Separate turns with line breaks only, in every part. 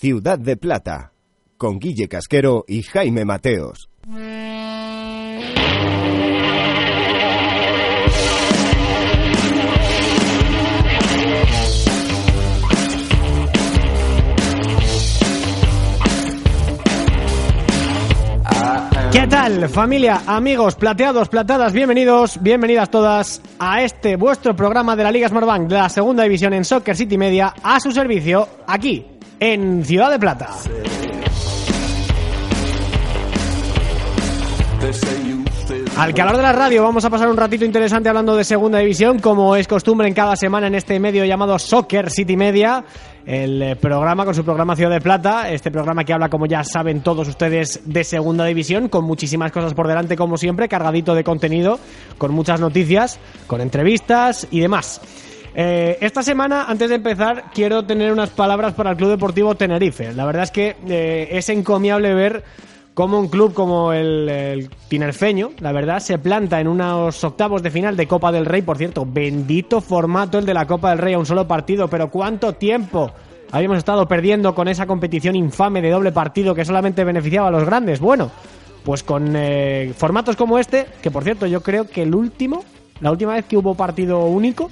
Ciudad de Plata, con Guille Casquero y Jaime Mateos.
¿Qué tal, familia, amigos, plateados, platadas? Bienvenidos, bienvenidas todas a este vuestro programa de la Liga Smartbank de la segunda división en Soccer City Media a su servicio aquí en Ciudad de Plata. Al calor de la radio vamos a pasar un ratito interesante hablando de segunda división, como es costumbre en cada semana en este medio llamado Soccer City Media, el eh, programa con su programa Ciudad de Plata, este programa que habla, como ya saben todos ustedes, de segunda división, con muchísimas cosas por delante, como siempre, cargadito de contenido, con muchas noticias, con entrevistas y demás. Eh, esta semana, antes de empezar, quiero tener unas palabras para el Club Deportivo Tenerife. La verdad es que eh, es encomiable ver cómo un club como el, el, Tinerfeño, la verdad, se planta en unos octavos de final de Copa del Rey. Por cierto, bendito formato el de la Copa del Rey a un solo partido, pero ¿cuánto tiempo habíamos estado perdiendo con esa competición infame de doble partido que solamente beneficiaba a los grandes? Bueno, pues con eh, formatos como este, que por cierto yo creo que el último, la última vez que hubo partido único,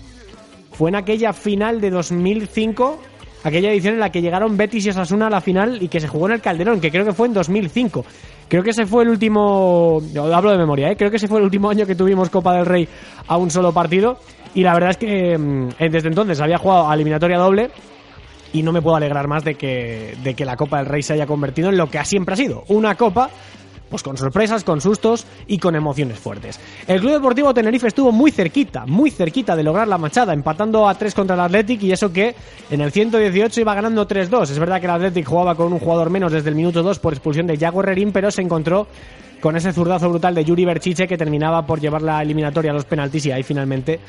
fue en aquella final de 2005 aquella edición en la que llegaron Betis y Osasuna a la final y que se jugó en el Calderón, que creo que fue en 2005. Creo que ese fue el último, hablo de memoria, ¿eh? creo que ese fue el último año que tuvimos Copa del Rey a un solo partido y la verdad es que mmm, desde entonces había jugado a eliminatoria doble y no me puedo alegrar más de que, de que la Copa del Rey se haya convertido en lo que siempre ha sido, una copa pues con sorpresas, con sustos y con emociones fuertes. El Club Deportivo Tenerife estuvo muy cerquita, muy cerquita de lograr la machada, empatando a 3 contra el Athletic y eso que en el 118 iba ganando 3-2. Es verdad que el Athletic jugaba con un jugador menos desde el minuto 2 por expulsión de Jago Herrerín, pero se encontró con ese zurdazo brutal de Yuri Berchiche que terminaba por llevar la eliminatoria a los penaltis y ahí finalmente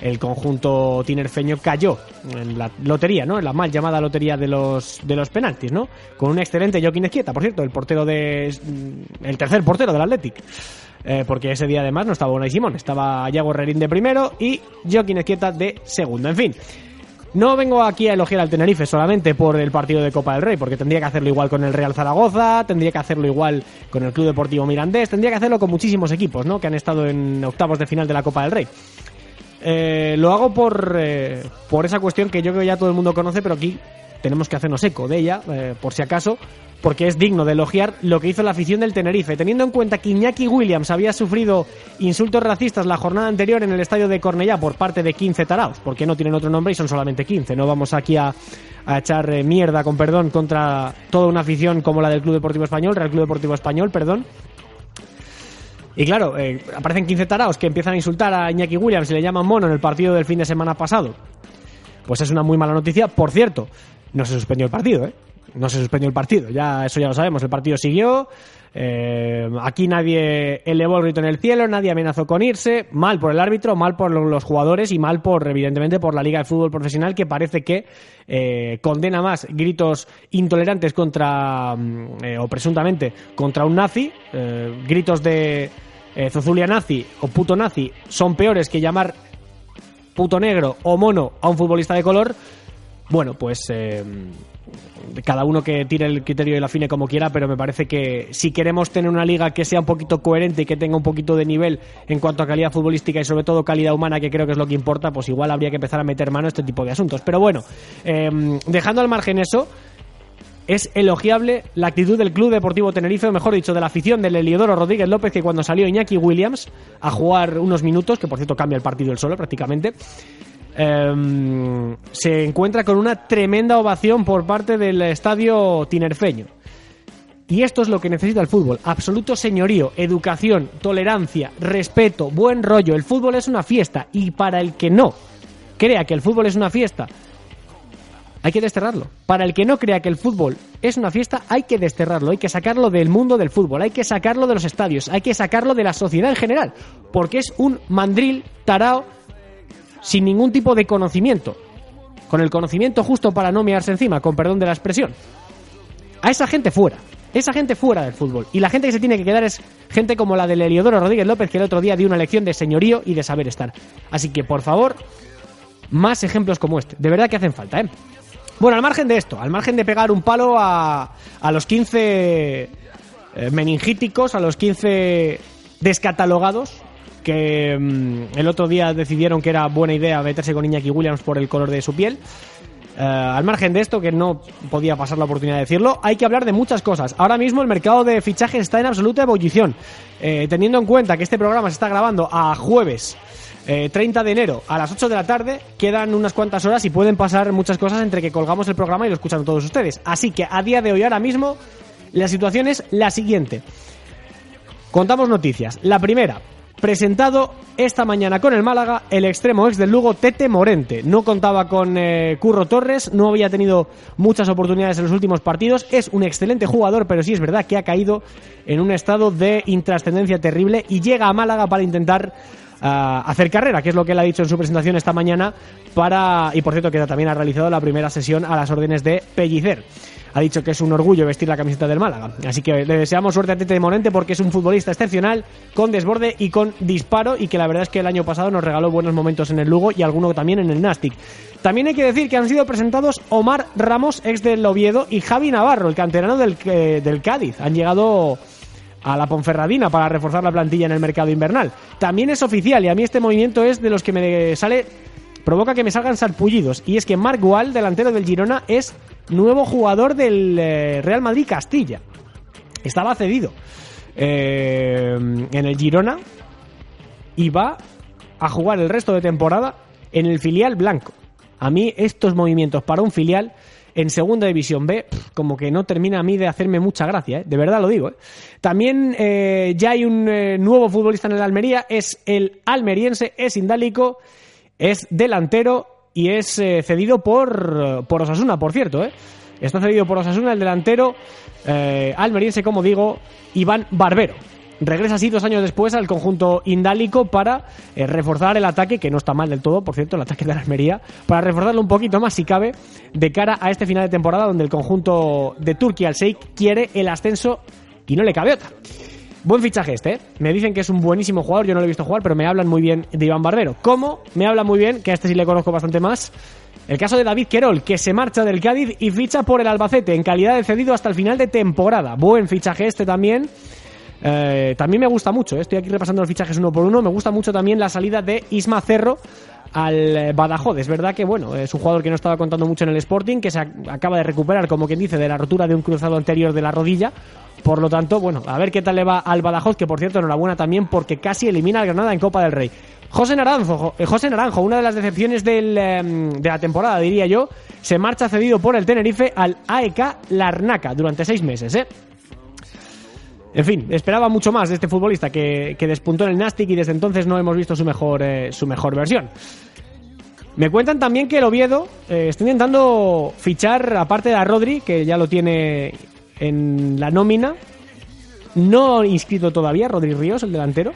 el conjunto tinerfeño cayó en la lotería, ¿no? En la mal llamada lotería de los de los penaltis, ¿no? Con un excelente Joaquín Esquieta, por cierto, el portero de el tercer portero del Athletic. Eh, porque ese día además no estaba Unai Simón, estaba Yago Herrerín de primero y Joaquín Esquieta de segundo. En fin, no vengo aquí a elogiar al Tenerife solamente por el partido de Copa del Rey, porque tendría que hacerlo igual con el Real Zaragoza, tendría que hacerlo igual con el Club Deportivo Mirandés, tendría que hacerlo con muchísimos equipos, ¿no? Que han estado en octavos de final de la Copa del Rey. Eh, lo hago por, eh, por esa cuestión que yo creo ya todo el mundo conoce, pero aquí tenemos que hacernos eco de ella, eh, por si acaso, porque es digno de elogiar lo que hizo la afición del Tenerife. Teniendo en cuenta que Iñaki Williams había sufrido insultos racistas la jornada anterior en el estadio de Cornellá por parte de 15 taraos, porque no tienen otro nombre y son solamente 15. No vamos aquí a, a echar eh, mierda, con perdón, contra toda una afición como la del Club Deportivo Español, Real Club Deportivo Español, perdón. Y claro, eh, aparecen 15 taraos que empiezan a insultar a Iñaki Williams y le llaman mono en el partido del fin de semana pasado. Pues es una muy mala noticia. Por cierto, no se suspendió el partido, ¿eh? No se suspendió el partido, ya eso ya lo sabemos. El partido siguió. Eh, aquí nadie elevó el grito en el cielo, nadie amenazó con irse. Mal por el árbitro, mal por los jugadores y mal por, evidentemente, por la Liga de Fútbol Profesional que parece que eh, condena más gritos intolerantes contra, eh, o presuntamente, contra un nazi. Eh, gritos de Zozulia nazi o puto nazi son peores que llamar puto negro o mono a un futbolista de color. Bueno, pues cada uno que tire el criterio y la afine como quiera, pero me parece que si queremos tener una liga que sea un poquito coherente y que tenga un poquito de nivel en cuanto a calidad futbolística y sobre todo calidad humana, que creo que es lo que importa, pues igual habría que empezar a meter mano a este tipo de asuntos. Pero bueno, eh, dejando al margen eso, es elogiable la actitud del Club Deportivo Tenerife, o mejor dicho, de la afición del Eliodoro Rodríguez López, que cuando salió Iñaki Williams a jugar unos minutos, que por cierto cambia el partido el solo prácticamente, eh, se encuentra con una tremenda ovación por parte del estadio tinerfeño. Y esto es lo que necesita el fútbol. Absoluto señorío, educación, tolerancia, respeto, buen rollo. El fútbol es una fiesta y para el que no crea que el fútbol es una fiesta, hay que desterrarlo. Para el que no crea que el fútbol es una fiesta, hay que desterrarlo, hay que sacarlo del mundo del fútbol, hay que sacarlo de los estadios, hay que sacarlo de la sociedad en general, porque es un mandril tarao sin ningún tipo de conocimiento, con el conocimiento justo para no mearse encima, con perdón de la expresión. A esa gente fuera, esa gente fuera del fútbol. Y la gente que se tiene que quedar es gente como la del Eliodoro Rodríguez López, que el otro día dio una lección de señorío y de saber estar. Así que, por favor, más ejemplos como este. De verdad que hacen falta, ¿eh? Bueno, al margen de esto, al margen de pegar un palo a, a los 15 eh, meningíticos, a los 15 descatalogados, que mm, el otro día decidieron que era buena idea meterse con Iñaki Williams por el color de su piel. Eh, al margen de esto, que no podía pasar la oportunidad de decirlo, hay que hablar de muchas cosas. Ahora mismo el mercado de fichajes está en absoluta ebullición. Eh, teniendo en cuenta que este programa se está grabando a jueves 30 de enero a las 8 de la tarde, quedan unas cuantas horas y pueden pasar muchas cosas entre que colgamos el programa y lo escuchan todos ustedes. Así que a día de hoy, ahora mismo, la situación es la siguiente. Contamos noticias. La primera, presentado esta mañana con el Málaga el extremo ex del Lugo Tete Morente. No contaba con eh, Curro Torres, no había tenido muchas oportunidades en los últimos partidos. Es un excelente jugador, pero sí es verdad que ha caído en un estado de intrascendencia terrible y llega a Málaga para intentar ah, hacer carrera, que es lo que él ha dicho en su presentación esta mañana para y por cierto que también ha realizado la primera sesión a las órdenes de Pellicer ha dicho que es un orgullo vestir la camiseta del Málaga. Así que le deseamos suerte a Tete de Morente porque es un futbolista excepcional, con desborde y con disparo, y que la verdad es que el año pasado nos regaló buenos momentos en el Lugo y alguno también en el Nastic. También hay que decir que han sido presentados Omar Ramos, ex del Oviedo, y Javi Navarro, el canterano del, eh, del Cádiz. Han llegado a la Ponferradina para reforzar la plantilla en el mercado invernal. También es oficial y a mí este movimiento es de los que me sale provoca que me salgan sarpullidos y es que Marc Wall, delantero del Girona, es nuevo jugador del eh, Real Madrid Castilla. Estaba cedido eh, en el Girona y va a jugar el resto de temporada en el filial blanco. A mí estos movimientos para un filial en segunda división B, como que no termina a mí de hacerme mucha gracia, ¿eh? de verdad lo digo. También ya hay un nuevo futbolista en el Almería, es el almeriense, es indálico, es delantero y es eh, cedido por, por Osasuna, por cierto. ¿eh? Está cedido por Osasuna el delantero eh, almeriense, como digo, Iván Barbero. Regresa así dos años después al conjunto indálico para eh, reforzar el ataque, que no está mal del todo, por cierto, el ataque de la Almería, para reforzarlo un poquito más, si cabe, de cara a este final de temporada donde el conjunto de Turquía, el Sheikh, quiere el ascenso y no le cabe otra. Buen fichaje este, ¿eh? Me dicen que es un buenísimo jugador, yo no lo he visto jugar, pero me hablan muy bien de Iván Barbero. ¿Cómo? Me hablan muy bien, que a este sí le conozco bastante más. El caso de David Querol, que se marcha del Cádiz y ficha por el Albacete en calidad de cedido hasta el final de temporada. Buen fichaje este también. Eh, también me gusta mucho, ¿eh? estoy aquí repasando los fichajes uno por uno. Me gusta mucho también la salida de Isma Cerro al Badajoz. Es verdad que, bueno, es un jugador que no estaba contando mucho en el Sporting, que se acaba de recuperar, como quien dice, de la rotura de un cruzado anterior de la rodilla. Por lo tanto, bueno, a ver qué tal le va al Badajoz, que por cierto, enhorabuena también porque casi elimina al Granada en Copa del Rey. José Naranjo, eh, José Naranjo, una de las decepciones em, de la temporada, diría yo, se marcha cedido por el Tenerife al AEK Larnaca durante seis meses, ¿eh? En fin, esperaba mucho más de este futbolista que, despuntó en el Nastic y desde entonces no hemos visto su mejor, eh, su mejor versión. Me cuentan también que el Oviedo eh, está intentando fichar, aparte de a Rodri, que ya lo tiene en la nómina, no inscrito todavía, Rodri Ríos, el delantero,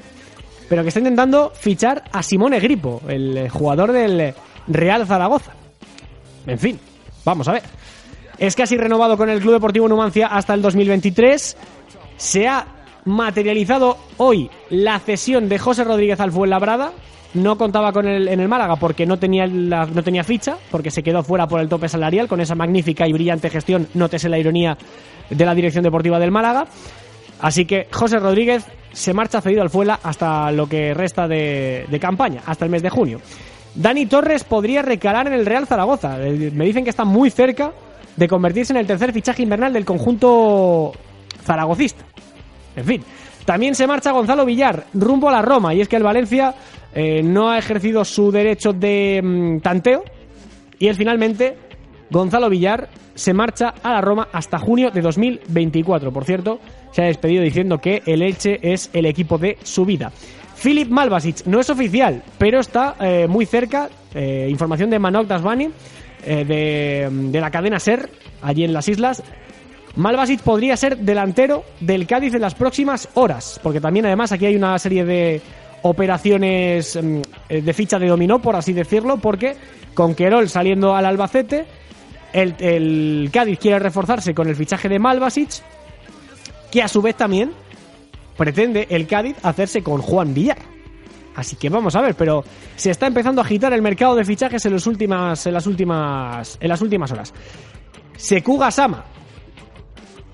pero que está intentando fichar a Simone Gripo, el jugador del Real Zaragoza. En fin, vamos a ver. Es casi renovado con el Club Deportivo Numancia hasta el 2023. Se ha materializado hoy la cesión de José Rodríguez al Fuenlabrada. No contaba con él en el Málaga porque no tenía, no tenía ficha, porque se quedó fuera por el tope salarial. Con esa magnífica y brillante gestión, nótese la ironía de la dirección deportiva del Málaga. Así que José Rodríguez se marcha cedido al Fuela hasta lo que resta de, campaña, hasta el mes de junio. Dani Torres podría recalar en el Real Zaragoza. Eh, me dicen que está muy cerca de convertirse en el tercer fichaje invernal del conjunto zaragocista. En fin, también se marcha Gonzalo Villar rumbo a la Roma y es que el Valencia eh, no ha ejercido su derecho de mm, tanteo y él finalmente, Gonzalo Villar, se marcha a la Roma hasta junio de 2024. Por cierto, se ha despedido diciendo que el Elche es el equipo de su vida. Filip Malvasic no es oficial, pero está eh, muy cerca. Eh, información de Manok Dasbani, de, de la cadena SER, allí en las islas. Malvasic podría ser delantero del Cádiz en las próximas horas, porque también además aquí hay una serie de operaciones mm, de ficha de dominó, por así decirlo, porque con Querol saliendo al Albacete, el, Cádiz quiere reforzarse con el fichaje de Malvasic, que a su vez también pretende el Cádiz hacerse con Juan Villar. Así que vamos a ver, pero se está empezando a agitar el mercado de fichajes en, los últimas, en, las, últimas, en las últimas horas. Sekuga Sama.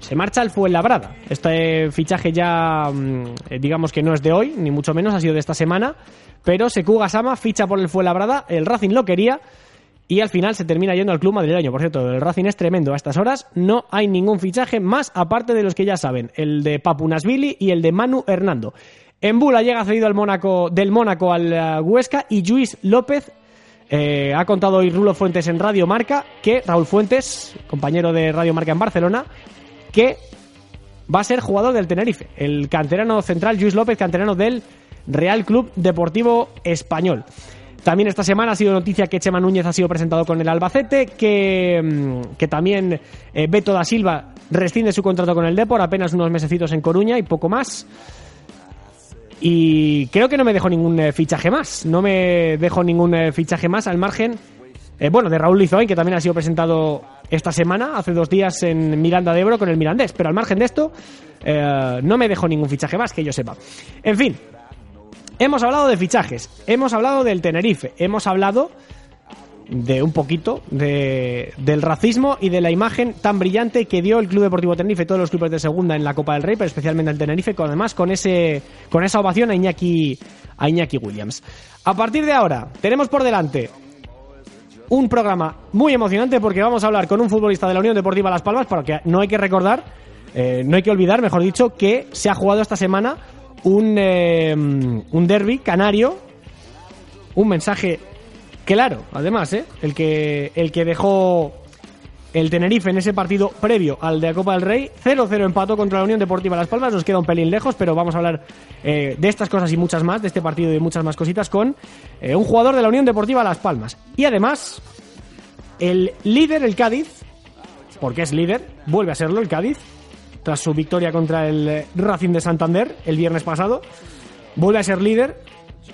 Se marcha al Fuenlabrada. Este fichaje ya, mm, eh, digamos que no es de hoy, ni mucho menos, ha sido de esta semana. Pero Sekuga Sama ficha por el Fuenlabrada. El Racing lo quería y al final se termina yendo al club madrileño. Por cierto, el Racing es tremendo a estas horas. No hay ningún fichaje más aparte de los que ya saben, el de Papunasvili y el de Manu Hernando. En Bula llega cedido al Mónaco, del Mónaco al eh, Huesca y Luis López eh, ha contado hoy Rulo Fuentes en Radio Marca que Raúl Fuentes, compañero de Radio Marca en Barcelona, que va a ser jugador del Tenerife. El canterano central, Luis López, canterano del Real Club Deportivo Español. También esta semana ha sido noticia que Chema Núñez ha sido presentado con el Albacete, que, mm, que también eh, Beto da Silva rescinde su contrato con el Depor, apenas unos mesecitos en Coruña y poco más. Y creo que no me dejo ningún eh, fichaje más, no me dejo ningún eh, fichaje más al margen, bueno, de Raúl Lizoy, que también ha sido presentado esta semana, hace dos días en Miranda de Ebro con el Mirandés, pero al margen de esto, no me dejo ningún fichaje más que yo sepa. En fin, Hemos hablado de fichajes, hemos hablado del Tenerife, hemos hablado de un poquito de, del racismo y de la imagen tan brillante que dio el Club Deportivo Tenerife, todos los clubes de segunda en la Copa del Rey, pero especialmente el Tenerife, con, además con, ese, con esa ovación a Iñaki, a Iñaki Williams. A partir de ahora, tenemos por delante un programa muy emocionante porque vamos a hablar con un futbolista de la Unión Deportiva Las Palmas, porque no hay que recordar, eh, no hay que olvidar, mejor dicho, que se ha jugado esta semana un, eh, un derby canario, un mensaje claro, además, ¿eh? el, que, el que dejó el Tenerife en ese partido previo al de la Copa del Rey. 0-0 empató contra la Unión Deportiva Las Palmas, nos queda un pelín lejos, pero vamos a hablar eh, de estas cosas y muchas más, de este partido y muchas más cositas, con eh, un jugador de la Unión Deportiva Las Palmas. Y además, el líder, el Cádiz, porque es líder, vuelve a serlo el Cádiz, tras su victoria contra el eh, Racing de Santander el viernes pasado. Vuelve a ser líder,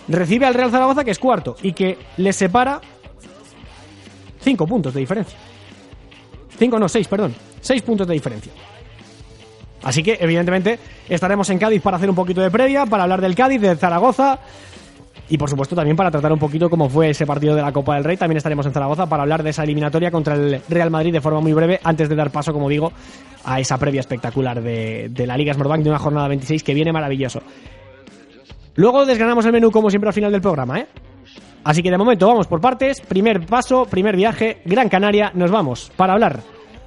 recibe al Real Zaragoza que es cuarto y que le separa cinco puntos de diferencia. Cinco, no, seis, perdón. Seis puntos de diferencia. Así que, evidentemente, estaremos en Cádiz para hacer un poquito de previa, para hablar del Cádiz, de Zaragoza, y por supuesto también para tratar un poquito cómo fue ese partido de la Copa del Rey. También estaremos en Zaragoza para hablar de esa eliminatoria contra el Real Madrid de forma muy breve, antes de dar paso, como digo, a esa previa espectacular de, la Liga Smartbank de una jornada 26 que viene maravilloso. Luego desgranamos el menú como siempre al final del programa, ¿eh? Así que de momento vamos por partes. Primer paso, primer viaje, Gran Canaria. Nos vamos para hablar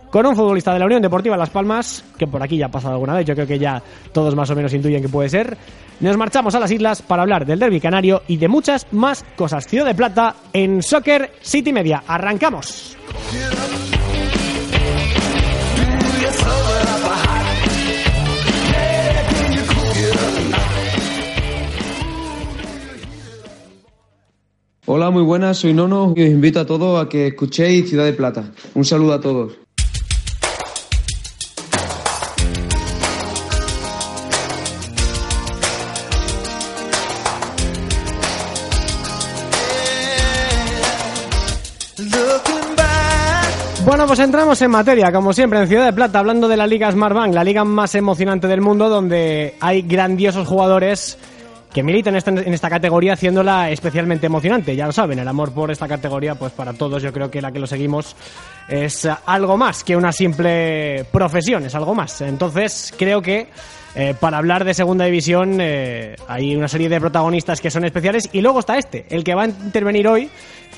con un futbolista de la Unión Deportiva Las Palmas, que por aquí ya ha pasado alguna vez, yo creo que ya todos más o menos intuyen que puede ser. Nos marchamos a las islas para hablar del derby canario y de muchas más cosas. Ciudad de Plata en Soccer City Media. ¡Arrancamos!
Hola, muy buenas, soy Nono y os invito a todos a que escuchéis Ciudad de Plata. Un saludo a todos.
Bueno, pues entramos en materia, como siempre, en Ciudad de Plata, hablando de la Liga Smartbank, la liga más emocionante del mundo, donde hay grandiosos jugadores que militan en esta, categoría haciéndola especialmente emocionante. Ya lo saben, el amor por esta categoría, pues para todos yo creo que la que lo seguimos es algo más que una simple profesión, es algo más. Entonces creo que eh, para hablar de segunda división eh, hay una serie de protagonistas que son especiales y luego está este, el que va a intervenir hoy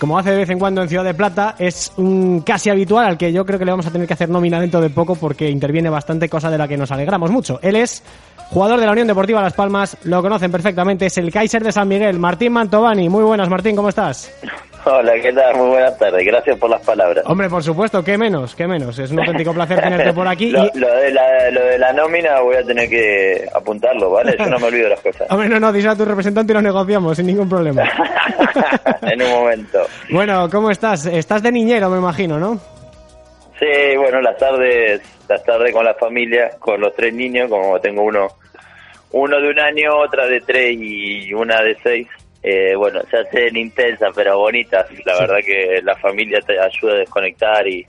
como hace de vez en cuando en Ciudad de Plata, es un casi habitual al que yo creo que le vamos a tener que hacer nómina dentro de poco porque interviene bastante, cosa de la que nos alegramos mucho. Él es jugador de la Unión Deportiva Las Palmas, lo conocen perfectamente, es el Kaiser de San Miguel, Martín Mantovani. Muy buenas, Martín, ¿cómo estás?
Hola, ¿qué tal? Muy buenas tardes. Gracias por las palabras.
Hombre, por supuesto, qué menos, qué menos. Es un auténtico placer tenerte por aquí.
lo, de la, lo de la nómina voy a tener que apuntarlo, ¿vale? Yo no me olvido de las cosas.
Hombre, no, no, dice a tu representante y lo negociamos sin ningún problema.
en un momento.
Bueno, ¿cómo estás? Estás de niñero, me imagino, ¿no?
Sí, bueno, las tardes, las tardes con la familia, con los tres niños, como tengo uno, uno de un año, otra de tres y una de seis eh, bueno, se hacen intensas pero bonitas. La verdad que la familia te ayuda a desconectar y,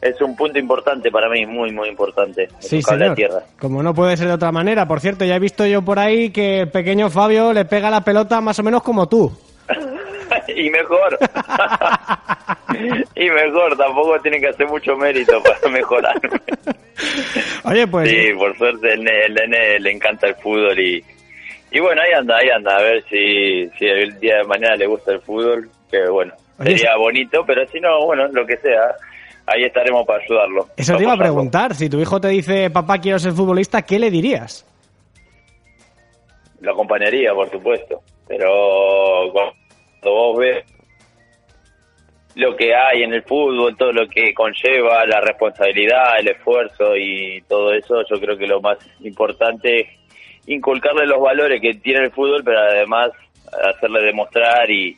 es un punto importante para mí, muy, muy importante.
Sí, señor.
tierra.
Como no puede ser de otra manera. Por cierto, ya he visto yo por ahí que el pequeño Fabio le pega la pelota más o menos como tú.
y mejor. y mejor, tampoco tiene que hacer mucho mérito para mejorar.
Oye, pues...
sí, por suerte el nene, el nene le encanta el fútbol y, y bueno, ahí anda, ahí anda, a ver si, si el día de mañana le gusta el fútbol, que bueno, sería bonito, pero si no, bueno, lo que sea, ahí estaremos para ayudarlo.
Eso te iba a preguntar. Si tu hijo te dice, papá, quiero ser futbolista, ¿qué le dirías?
Lo acompañaría, por supuesto, pero cuando vos ves lo que hay en el fútbol, todo lo que conlleva, la responsabilidad, el esfuerzo y todo eso, yo creo que lo más importante es inculcarle los valores que tiene el fútbol, pero además hacerle demostrar y,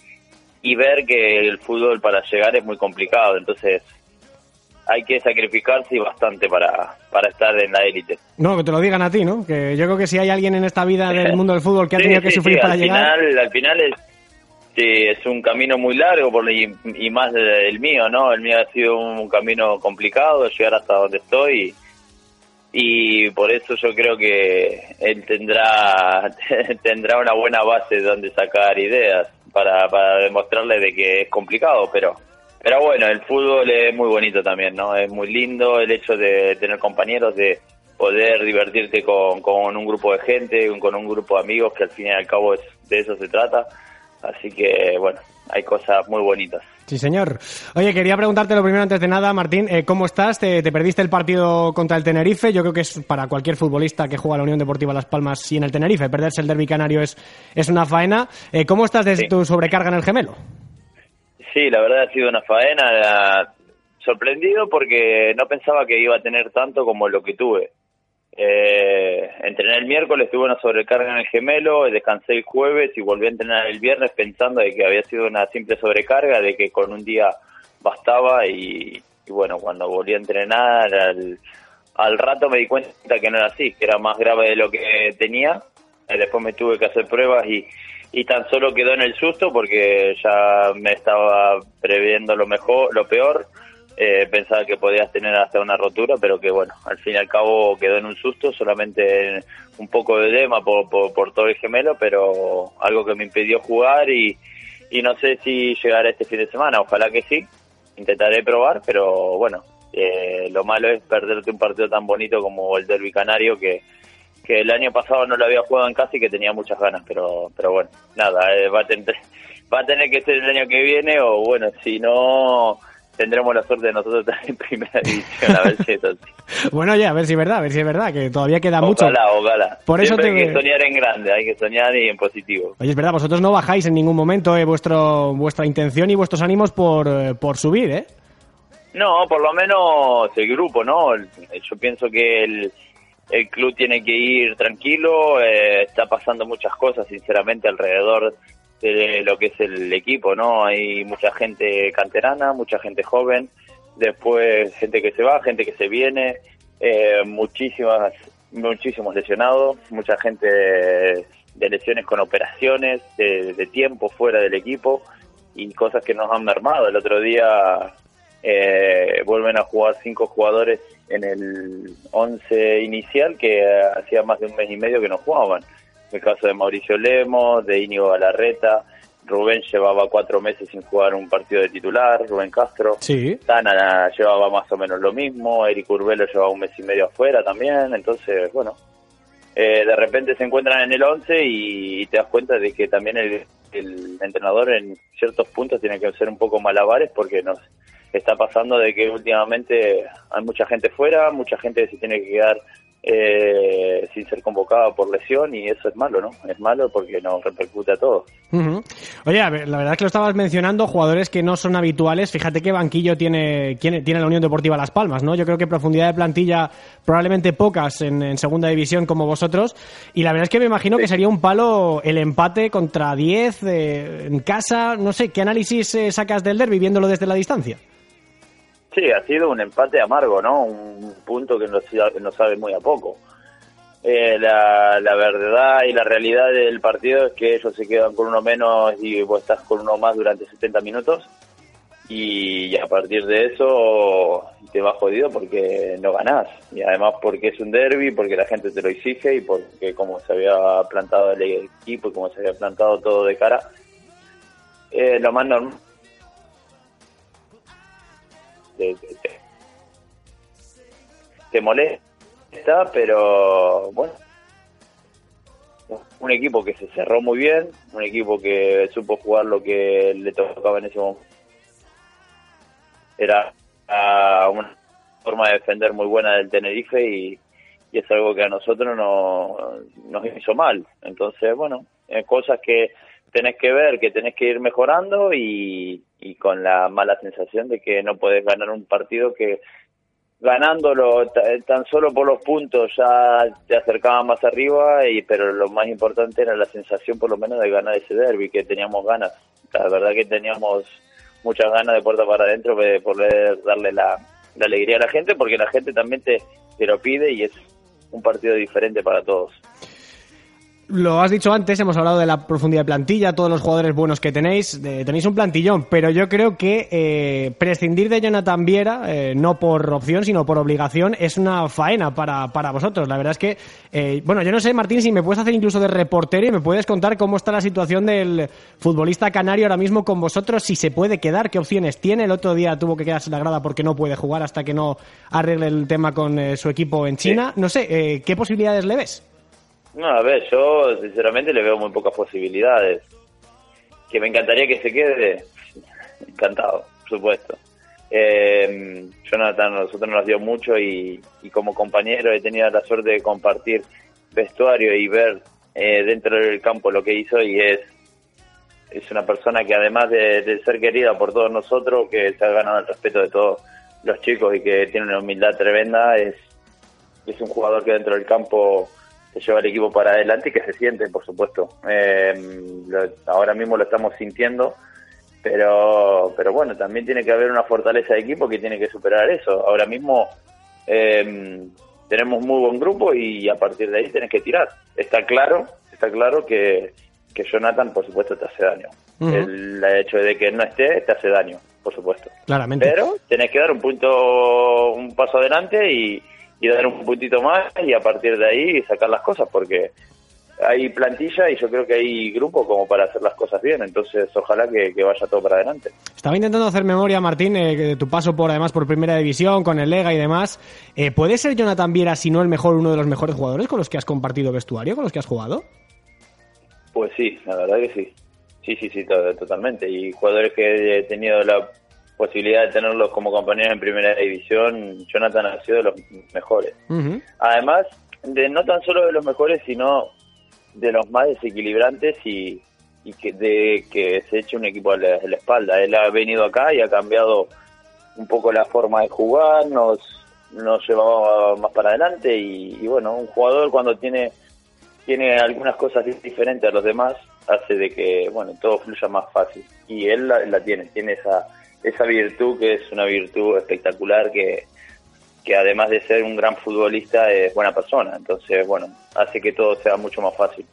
y ver que el fútbol para llegar es muy complicado, entonces hay que sacrificarse y bastante para, para estar en la élite.
No, que te lo digan a ti, ¿no? Que yo creo que si hay alguien en esta vida del mundo del fútbol que ha
Sí,
tenido que
sí,
sufrir
sí,
para
al
llegar...
Final, al final es, sí, es un camino muy largo por, y, y más el mío, ¿no? El mío ha sido un camino complicado, llegar hasta donde estoy y, por eso yo creo que él tendrá tendrá una buena base de donde sacar ideas para, para demostrarle de que es complicado, pero pero bueno, el fútbol es muy bonito también, ¿no? Es muy lindo el hecho de tener compañeros, de poder divertirte con, con un grupo de gente, con un grupo de amigos, que al fin y al cabo es, de eso se trata. Así que, bueno, hay cosas muy bonitas.
Sí, señor. Oye, quería preguntarte lo primero antes de nada, Martín, eh, ¿cómo estás? ¿Te, te perdiste el partido contra el Tenerife? Yo creo que es para cualquier futbolista que juega a la Unión Deportiva Las Palmas y en el Tenerife, perderse el derbi canario es, es una faena. Eh, ¿Cómo estás desde
Sí.
tu sobrecarga en el gemelo?
Sí, la verdad ha sido una faena. sorprendido porque no pensaba que iba a tener tanto como lo que tuve. Eh, entrené el miércoles, tuve una sobrecarga en el gemelo, descansé el jueves y volví a entrenar el viernes pensando de que había sido una simple sobrecarga, de que con un día bastaba y, y bueno, cuando volví a entrenar al, al rato me di cuenta que no era así, que era más grave de lo que tenía. Eh, después me tuve que hacer pruebas y, y tan solo quedó en el susto porque ya me estaba previendo lo mejor, lo peor. Eh, pensaba que podías tener hasta una rotura, pero que bueno, al fin y al cabo quedó en un susto, solamente un poco de edema por, por, por todo el gemelo, pero algo que me impidió jugar y, y no sé si llegará este fin de semana, ojalá que sí, intentaré probar, pero bueno, eh, lo malo es perderte un partido tan bonito como el Derby Canario que, que el año pasado no lo había jugado en casa y que tenía muchas ganas, pero pero bueno, nada, eh, va, a tener, va a tener que ser el año que viene o bueno, si no tendremos la suerte de nosotros estar en primera división, a ver si es así.
Bueno, ya, a ver si es verdad, a ver si es verdad, que todavía queda mucho.
Ojalá, ojalá.
Por eso te-
hay que soñar en grande, hay que soñar y en positivo.
Oye, es verdad, vosotros no bajáis en ningún momento eh, vuestro, vuestra intención y vuestros ánimos por, eh, por subir, ¿eh?
No, por lo menos el grupo, ¿no? Yo pienso que el, el club tiene que ir tranquilo, eh, está pasando muchas cosas, sinceramente, alrededor de lo que es el equipo, ¿no? Hay mucha gente canterana, mucha gente joven, después gente que se va, gente que se viene, eh, muchísimas, muchísimos lesionados, mucha gente de lesiones con operaciones, de, de tiempo fuera del equipo y cosas que nos han mermado. El otro día eh, vuelven a jugar cinco jugadores en el 11 inicial que hacía más de un mes y medio que no jugaban. El caso de Mauricio Lemos, de Íñigo Galarreta, Rubén llevaba cuatro meses sin jugar un partido de titular, Rubén Castro.
Sí.
Tana llevaba más o menos lo mismo, Eric Urbelo llevaba un mes y medio afuera también, entonces, bueno, eh, de repente se encuentran en el 11 y, te das cuenta de que también el, el entrenador en ciertos puntos tiene que hacer un poco malabares porque nos está pasando de que últimamente hay mucha gente fuera, mucha gente se tiene que quedar eh, sin ser convocada por lesión y eso es malo, ¿no? Es malo porque nos repercute a todos.
Oye, la verdad es que lo estabas mencionando, jugadores que no son habituales. Fíjate qué banquillo tiene, tiene, la Unión Deportiva Las Palmas, ¿no? Yo creo que profundidad de plantilla probablemente pocas en, en segunda división como vosotros. Y la verdad es que me imagino que sería un palo el empate contra 10 eh, en casa. No sé, ¿qué análisis eh, sacas del derbi viéndolo desde la distancia?
Sí, ha sido un empate amargo, ¿no? Un punto que nos, nos sabe muy a poco. Eh, la, la verdad y la realidad del partido es que ellos se quedan con uno menos y vos estás con uno más durante 70 minutos. y a partir de eso te vas jodido porque no ganás y además porque es un derby, porque la gente te lo exige y porque como se había plantado el equipo y como se había plantado todo de cara, eh, lo más normal. Te, molesta, pero bueno, un equipo que se cerró muy bien, un equipo que supo jugar lo que le tocaba en ese momento era una forma de defender muy buena del Tenerife y, es algo que a nosotros no, nos hizo mal. Entonces, bueno, cosas que tenés que ver, que tenés que ir mejorando y, y con la mala sensación de que no podés ganar un partido que ganándolo tan solo por los puntos ya te acercaba más arriba y pero lo más importante era la sensación por lo menos de ganar ese derby que teníamos ganas la verdad que teníamos muchas ganas de puerta para adentro de poder darle la, alegría a la gente, porque la gente también te, te lo pide y es un partido diferente para todos.
Lo has dicho antes, hemos hablado de la profundidad de plantilla, todos los jugadores buenos que tenéis, tenéis un plantillón, pero yo creo que eh, prescindir de Jonathan Viera, eh, no por opción, sino por obligación, es una faena para, para vosotros. La verdad es que, eh, bueno, yo no sé, Martín, si me puedes hacer incluso de reportero y me puedes contar cómo está la situación del futbolista canario ahora mismo con vosotros, si se puede quedar, qué opciones tiene. El otro día tuvo que quedarse la grada porque no puede jugar hasta que no arregle el tema con su equipo en China. No sé, ¿qué posibilidades le ves?
No, a ver, yo sinceramente le veo muy pocas posibilidades. Que me encantaría que se quede, encantado, por supuesto. Eh, Jonathan nosotros nos dio mucho y, como compañero he tenido la suerte de compartir vestuario y ver eh, dentro del campo lo que hizo y es es una persona que además de, de, ser querida por todos nosotros, que se ha ganado el respeto de todos los chicos y que tiene una humildad tremenda, es, es un jugador que dentro del campo que lleva el equipo para adelante y que se siente, por supuesto. Eh, ahora mismo lo estamos sintiendo, pero, pero bueno, también tiene que haber una fortaleza de equipo que tiene que superar eso. Ahora mismo eh, tenemos muy buen grupo y a partir de ahí tenés que tirar. Está claro, está claro que, que Jonathan, por supuesto, te hace daño. El hecho de que no esté te hace daño, por supuesto.
Claramente.
Pero tenés que dar un punto, un paso adelante y, y dar un puntito más y a partir de ahí sacar las cosas porque hay plantilla y yo creo que hay grupo como para hacer las cosas bien, entonces ojalá que, vaya todo para adelante.
Estaba intentando hacer memoria, Martín, eh, de tu paso por además por Primera División, con el Lega y demás. Eh, ¿Puede ser Jonathan Viera, si no el mejor, uno de los mejores jugadores con los que has compartido vestuario, con los que has jugado?
Pues sí, la verdad que sí. Sí, sí, sí, totalmente. Y jugadores que he tenido la posibilidad de tenerlos como compañeros en primera división, Jonathan ha sido de los mejores. Además, de no tan solo de los mejores, sino de los más desequilibrantes y, que de que se eche un equipo a la, espalda. Él ha venido acá y ha cambiado un poco la forma de jugar, nos, nos llevaba más para adelante y, bueno, un jugador cuando tiene tiene algunas cosas diferentes a los demás hace de que bueno todo fluya más fácil y él la tiene tiene esa esa virtud que es una virtud espectacular que, que además de ser un gran futbolista es buena persona. Entonces, bueno, hace que todo sea mucho más fácil.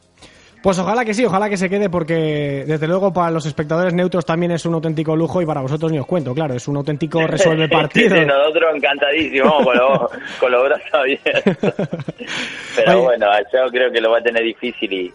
Pues ojalá que sí, ojalá que se quede porque desde luego para los espectadores neutros también es un auténtico lujo y para vosotros ni os cuento, claro, es un auténtico resuelve partido.
sí, nosotros encantadísimos con, con los brazos abiertos. Pero bueno, yo creo que lo va a tener difícil y,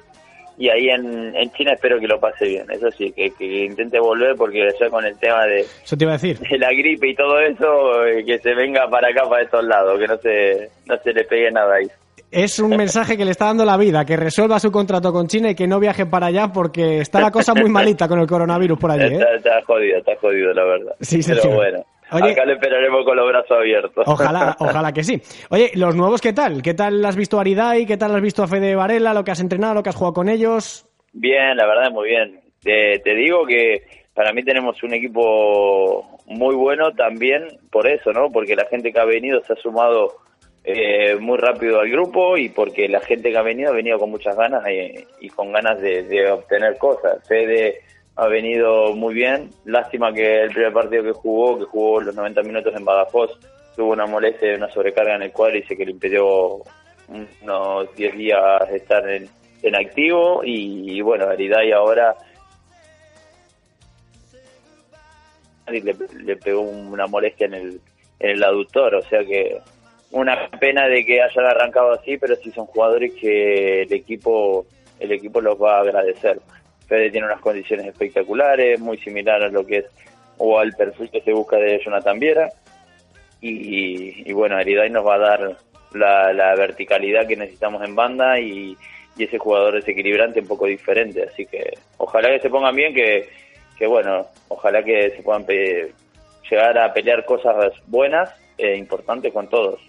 y ahí en, en China espero que lo pase bien. Eso sí, que, que intente volver porque ya con el tema de,
eso te iba a decir.
de la gripe y todo eso, eh, que se venga para acá, para estos lados, que no se, no se le pegue nada ahí.
Es un mensaje que le está dando la vida, que resuelva su contrato con China y que no viaje para allá porque está la cosa muy malita con el coronavirus por allí.
¿eh? Está, está jodido, está jodido, la verdad.
Sí, sí,
Pero bueno. Acá le esperaremos con los brazos abiertos.
Ojalá, ojalá que sí. Oye, los nuevos, ¿qué tal? ¿Qué tal has visto a Aridai? ¿Qué tal has visto a Fede Varela? ¿Lo que has entrenado? ¿Lo que has jugado con ellos?
Bien, la verdad, muy bien. Te, digo que para mí tenemos un equipo muy bueno también por eso, ¿no? Porque la gente que ha venido se ha sumado eh, muy rápido al grupo y porque la gente que ha venido ha venido con muchas ganas y, con ganas de, de, obtener cosas. Fede ha venido muy bien. Lástima que el primer partido que jugó, que jugó los 90 minutos en Badajoz, tuvo una molestia, una sobrecarga en el y dice que le impidió unos 10 días estar en, en activo. Y, bueno, Aridai ahora y le, pegó una molestia en el, en el aductor, o sea que una pena de que hayan arrancado así, pero sí son jugadores que el equipo el equipo los va a agradecer. Fede tiene unas condiciones espectaculares, muy similar a lo que es o al perfil que se busca de Jonathan Viera. Y, y bueno, Eriday nos va a dar la, verticalidad que necesitamos en banda y, ese jugador desequilibrante un poco diferente. Así que ojalá que se pongan bien, que, que bueno, ojalá que se puedan llegar a pelear cosas buenas e importantes con todos.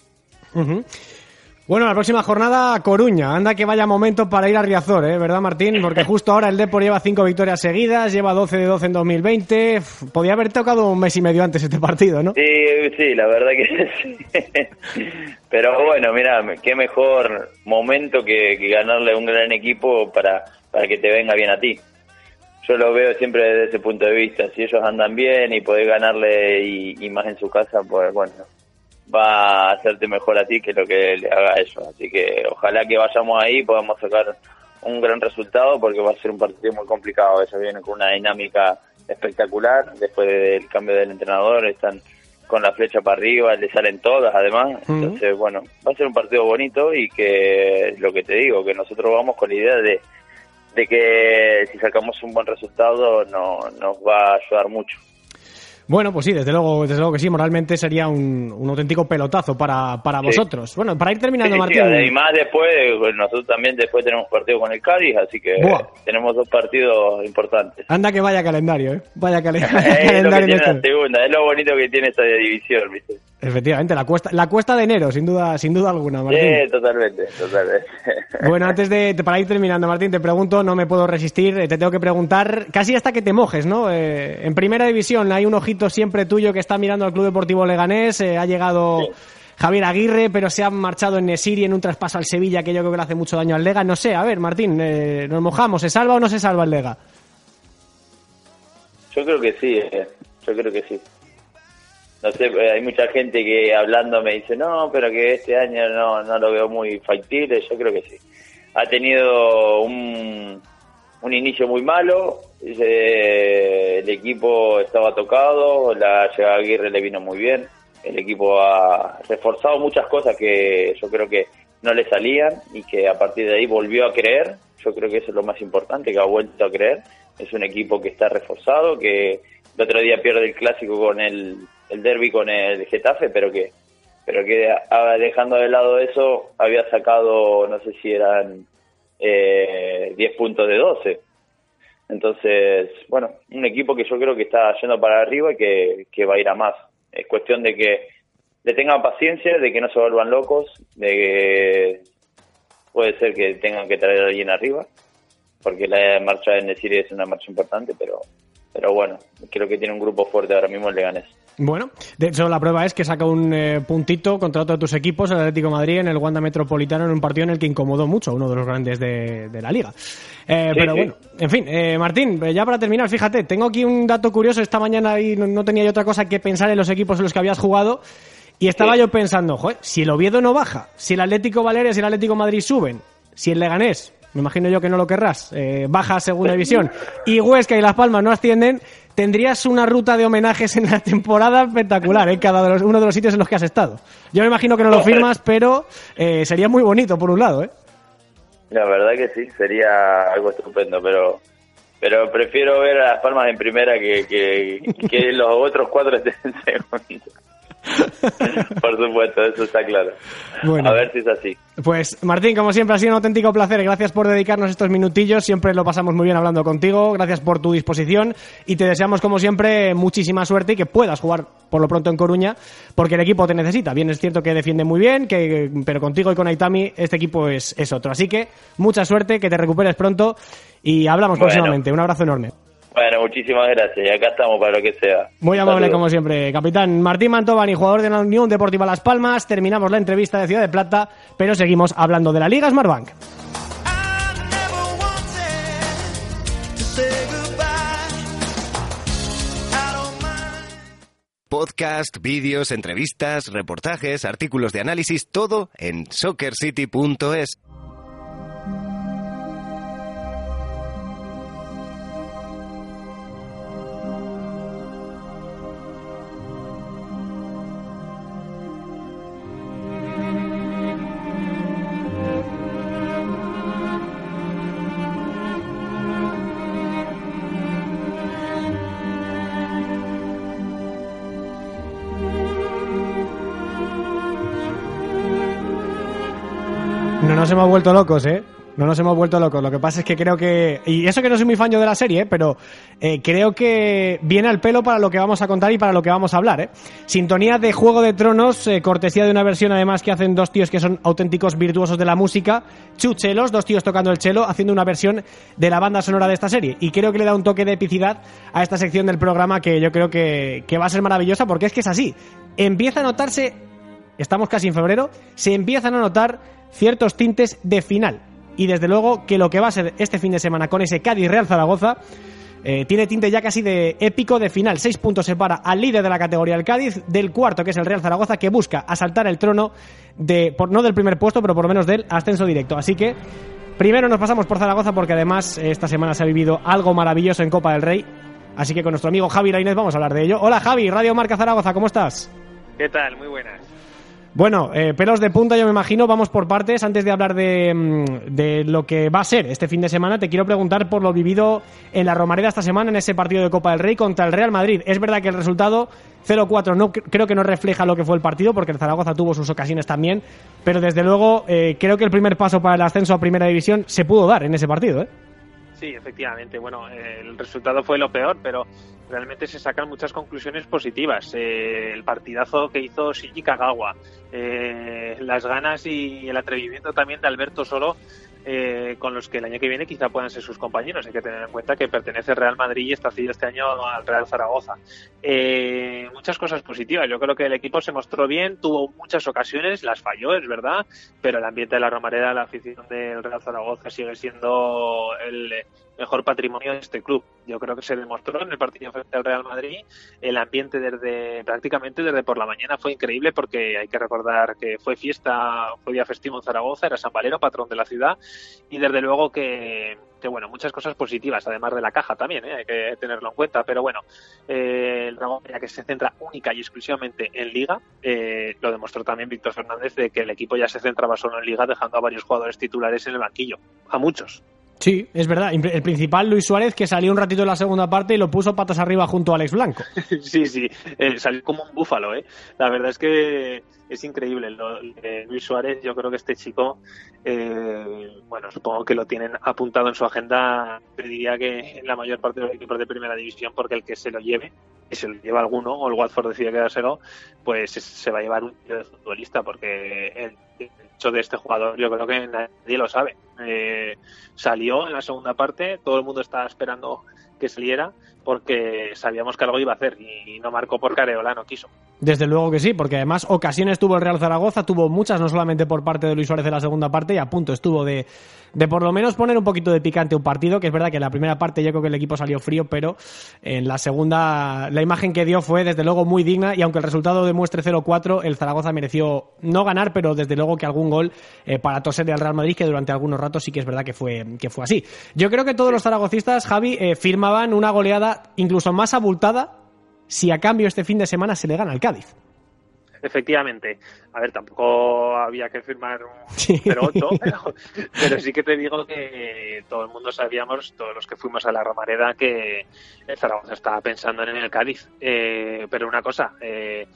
Bueno, la próxima jornada, Coruña. Anda que vaya momento para ir a Riazor, ¿eh? ¿verdad, Martín? Porque justo ahora el Depor lleva cinco victorias seguidas, lleva 12 de 12 en 2020. Podía haber tocado un mes y medio antes este partido, ¿no?
Sí, sí, la verdad que sí. Pero bueno, mira, qué mejor momento que, ganarle a un gran equipo para, para que te venga bien a ti. Yo lo veo siempre desde ese punto de vista. Si ellos andan bien y podés ganarle y, y más en su casa, pues bueno, va a hacerte mejor a ti que lo que le haga a ellos. Así que ojalá que vayamos ahí y podamos sacar un gran resultado porque va a ser un partido muy complicado. Ellos vienen con una dinámica espectacular. Después del cambio del entrenador están con la flecha para arriba, le salen todas además. Entonces, bueno, va a ser un partido bonito y que lo que te digo, que nosotros vamos con la idea de, de que si sacamos un buen resultado no, nos va a ayudar mucho.
Bueno, pues sí, desde luego, desde luego que sí, moralmente sería un, un auténtico pelotazo para, para vosotros. Bueno, para ir terminando, Martín.
y más después, pues nosotros también después tenemos partido con el Cádiz, así que tenemos dos partidos importantes.
Anda que vaya calendario, ¿eh? Vaya calendario.
es lo que tiene la segunda, es lo bonito que tiene esta división, ¿viste?
Efectivamente, la cuesta, la cuesta de enero, sin duda, sin duda alguna, Martín.
Sí, totalmente, totalmente.
Bueno, antes de, para ir terminando, Martín, te pregunto, no me puedo resistir, eh, te tengo que preguntar, casi hasta que te mojes, ¿no? Eh, en primera división hay un ojito siempre tuyo que está mirando al Club Deportivo Leganés, eh, ha llegado Javier Aguirre, pero se ha marchado en Nesiri en un traspaso al Sevilla que yo creo que le hace mucho daño al Lega. No sé, a ver, Martín, nos mojamos, ¿se salva o no se salva el Lega?
Yo creo que sí, yo creo que sí no sé, eh, hay mucha gente que hablando me dice, no, pero que este año no, no lo veo muy factible, yo creo que sí. Ha tenido un, un inicio muy malo, eh, el equipo estaba tocado, la llegada de Aguirre le vino muy bien, el equipo ha reforzado muchas cosas que yo creo que no le salían y que a partir de ahí volvió a creer, yo creo que eso es lo más importante, que ha vuelto a creer, es un equipo que está reforzado, que el otro día pierde el clásico con el el derby con el Getafe, pero que pero que dejando de lado eso había sacado, no sé si eran eh, 10 puntos de 12. Entonces, bueno, un equipo que yo creo que está yendo para arriba y que, que va a ir a más. Es cuestión de que le tengan paciencia, de que no se vuelvan locos, de que puede ser que tengan que traer a alguien arriba, porque la marcha de Nesiri es una marcha importante, pero pero bueno, creo que tiene un grupo fuerte ahora mismo el Leganés.
Bueno, de hecho la prueba es que saca un eh, puntito contra otro de tus equipos, el Atlético Madrid, en el Wanda Metropolitano, en un partido en el que incomodó mucho a uno de los grandes de, la liga. Eh, pero bueno, en fin, eh, Martín, ya para terminar, fíjate, tengo aquí un dato curioso. Esta mañana y no, tenía yo otra cosa que pensar en los equipos en los que habías jugado. Y estaba yo pensando, joder, si el Oviedo no baja, si el Atlético Valeria y el Atlético Madrid suben, si el Leganés me imagino yo que no lo querrás, eh, baja a segunda división, y Huesca y Las Palmas no ascienden, tendrías una ruta de homenajes en la temporada espectacular, en ¿eh? cada uno de los sitios en los que has estado. Yo me imagino que no lo firmas, pero eh, sería muy bonito por un lado, ¿eh?
La verdad que sí, sería algo estupendo, pero pero prefiero ver a Las Palmas en primera que, que, que los otros cuatro estén en segunda. Por supuesto, eso está claro. a ver si es así.
Pues Martín, como siempre, ha sido un auténtico placer. Gracias por dedicarnos estos minutillos. Siempre lo pasamos muy bien hablando contigo. Gracias por tu disposición y te deseamos, como siempre, muchísima suerte y que puedas jugar por lo pronto en Coruña, porque el equipo te necesita. Bien, es cierto que defiende muy bien, que, pero contigo y con Aitami este equipo es, es otro. Así que mucha suerte, que te recuperes pronto y hablamos próximamente. Un abrazo enorme.
Bueno, muchísimas gracias. Y acá estamos para lo que sea.
Muy amable, como siempre. Capitán Martín Mantovani, jugador de la Unión Deportiva Las Palmas. Terminamos la entrevista de Ciudad de Plata, pero seguimos hablando de la Liga Smartbank.
Podcast, vídeos, entrevistas, reportajes, artículos de análisis, todo en soccercity.es.
hemos vuelto locos, ¿eh? No nos hemos vuelto locos. Lo que pasa es que creo que. Y eso que no soy muy fan yo de la serie, ¿eh? pero eh, creo que viene al pelo para lo que vamos a contar y para lo que vamos a hablar, ¿eh? Sintonía de Juego de Tronos, eh, cortesía de una versión además que hacen dos tíos que son auténticos virtuosos de la música. Chuchelos, dos tíos tocando el chelo, haciendo una versión de la banda sonora de esta serie. Y creo que le da un toque de epicidad a esta sección del programa que yo creo que, que va a ser maravillosa porque es que es así. Empieza a notarse. Estamos casi en febrero. Se empiezan a notar ciertos tintes de final y desde luego que lo que va a ser este fin de semana con ese Cádiz Real Zaragoza eh, tiene tinte ya casi de épico de final. Seis puntos separa al líder de la categoría el Cádiz del cuarto que es el Real Zaragoza que busca asaltar el trono de por, no del primer puesto pero por lo menos del ascenso directo. Así que primero nos pasamos por Zaragoza porque además esta semana se ha vivido algo maravilloso en Copa del Rey. Así que con nuestro amigo Javi Lainez vamos a hablar de ello. Hola Javi, Radio Marca Zaragoza, ¿cómo estás?
¿Qué tal? Muy buenas.
Bueno, eh, pelos de punta, yo me imagino. Vamos por partes. Antes de hablar de, mm, de, lo que va a ser este fin de semana, te quiero preguntar por lo vivido en la Romareda esta semana en ese partido de Copa del Rey contra el Real Madrid. Es verdad que el resultado 0-4 no, creo que no refleja lo que fue el partido, porque Zaragoza tuvo sus ocasiones también, pero desde luego eh, creo que el primer paso para el ascenso a Primera División se pudo dar en ese partido. ¿eh?
Sí, efectivamente. Bueno, el resultado fue lo peor, pero realmente se sacan muchas conclusiones positivas. Eh, el partidazo que hizo Shinji Kagawa, eh, las ganas y el atrevimiento también de Alberto Solo, eh, con los que el año que viene quizá puedan ser sus compañeros. Hay que tener en cuenta que pertenece Real Madrid y está cedido este año al Real Zaragoza. Eh, muchas cosas positivas. Yo creo que el equipo se mostró bien, tuvo muchas ocasiones, las falló, es verdad, pero el ambiente de la Romareda, la afición del Real Zaragoza sigue siendo el mejor patrimonio de este club. Yo creo que se demostró en el partido frente al Real Madrid. El ambiente desde prácticamente desde por la mañana fue increíble porque hay que recordar que fue fiesta, fue día festivo en Zaragoza, era San Valero, patrón de la ciudad, y desde luego que, bueno, muchas cosas positivas, además de la caja también, ¿eh? hay que tenerlo en cuenta. Pero bueno, eh, el Dragón, ya que se centra única y exclusivamente en Liga, eh, lo demostró también Víctor Fernández de que el equipo ya se centraba solo en Liga, dejando a varios jugadores titulares en el banquillo, a muchos.
Sí, es verdad. El principal, Luis Suárez, que salió un ratito en la segunda parte y lo puso patas arriba junto a Alex Blanco.
sí, sí, eh, salió como un búfalo, ¿eh? La verdad es que es increíble. Lo, eh, Luis Suárez, yo creo que este chico, eh, bueno, supongo que lo tienen apuntado en su agenda. diría que en la mayor parte de los equipos de primera división, porque el que se lo lleve, y se lo lleva alguno, o el Watford decide quedárselo, pues se va a llevar un tío de futbolista, porque el hecho de este jugador yo creo que nadie lo sabe. Eh, salió en la segunda parte, todo el mundo estaba esperando que saliera porque sabíamos que algo iba a hacer y no marcó por Careola, no quiso.
Desde luego que sí, porque además ocasiones tuvo el Real Zaragoza, tuvo muchas, no solamente por parte de Luis Suárez en la segunda parte, y a punto estuvo de, de por lo menos poner un poquito de picante un partido, que es verdad que en la primera parte yo creo que el equipo salió frío, pero en la segunda la imagen que dio fue desde luego muy digna, y aunque el resultado demuestre 0-4, el Zaragoza mereció no ganar, pero desde luego que algún gol eh, para toser al Real Madrid, que durante algunos ratos sí que es verdad que fue, que fue así. Yo creo que todos los zaragocistas, Javi, eh, firmaban una goleada incluso más abultada si a cambio este fin de semana se le gana al Cádiz.
Efectivamente. A ver, tampoco había que firmar un 0-8, pero, pero, sí que te digo que todo el mundo sabíamos, todos los que fuimos a la Romareda, que el Zaragoza estaba pensando en el Cádiz. Eh, pero una cosa, eh,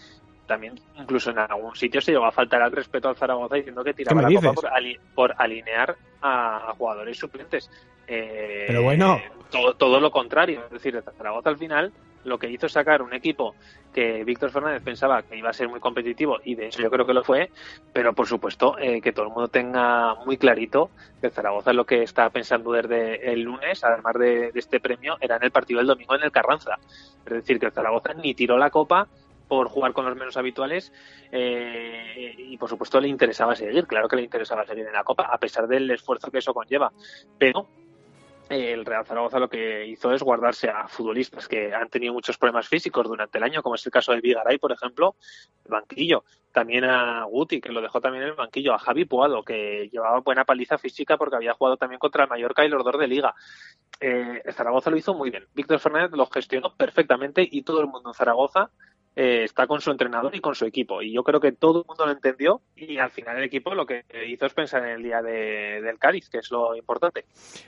también incluso en algún sitio se llegó a faltar al respeto al Zaragoza diciendo que tiraba la copa por, por, alinear a, jugadores suplentes.
Eh, pero bueno.
Todo, todo lo contrario. Es decir, el Zaragoza al final lo que hizo es sacar un equipo que Víctor Fernández pensaba que iba a ser muy competitivo y de hecho yo creo que lo fue, pero por supuesto eh, que todo el mundo tenga muy clarito que Zaragoza lo que está pensando desde el lunes, además de, este premio, era en el partido del domingo en el Carranza. Es decir, que Zaragoza ni tiró la copa por jugar con los menos habituales eh, y por supuesto le interesaba seguir, claro que le interesaba seguir en la Copa, a pesar del esfuerzo que eso conlleva, pero el Real Zaragoza lo que hizo es guardarse a futbolistas que han tenido muchos problemas físicos durante el año, como es el caso de Vigaray, por ejemplo, el banquillo. También a Guti, que lo dejó también en el banquillo. A Javi Puado, que llevaba buena paliza física porque había jugado también contra el Mallorca y los dos de Liga. Eh, Zaragoza lo hizo muy bien. Víctor Fernández lo gestionó perfectamente y todo el mundo en Zaragoza eh, está con su entrenador y con su equipo. Y yo creo que todo el mundo lo entendió y al final el equipo lo que hizo es pensar en el día del Cádiz, que es lo importante.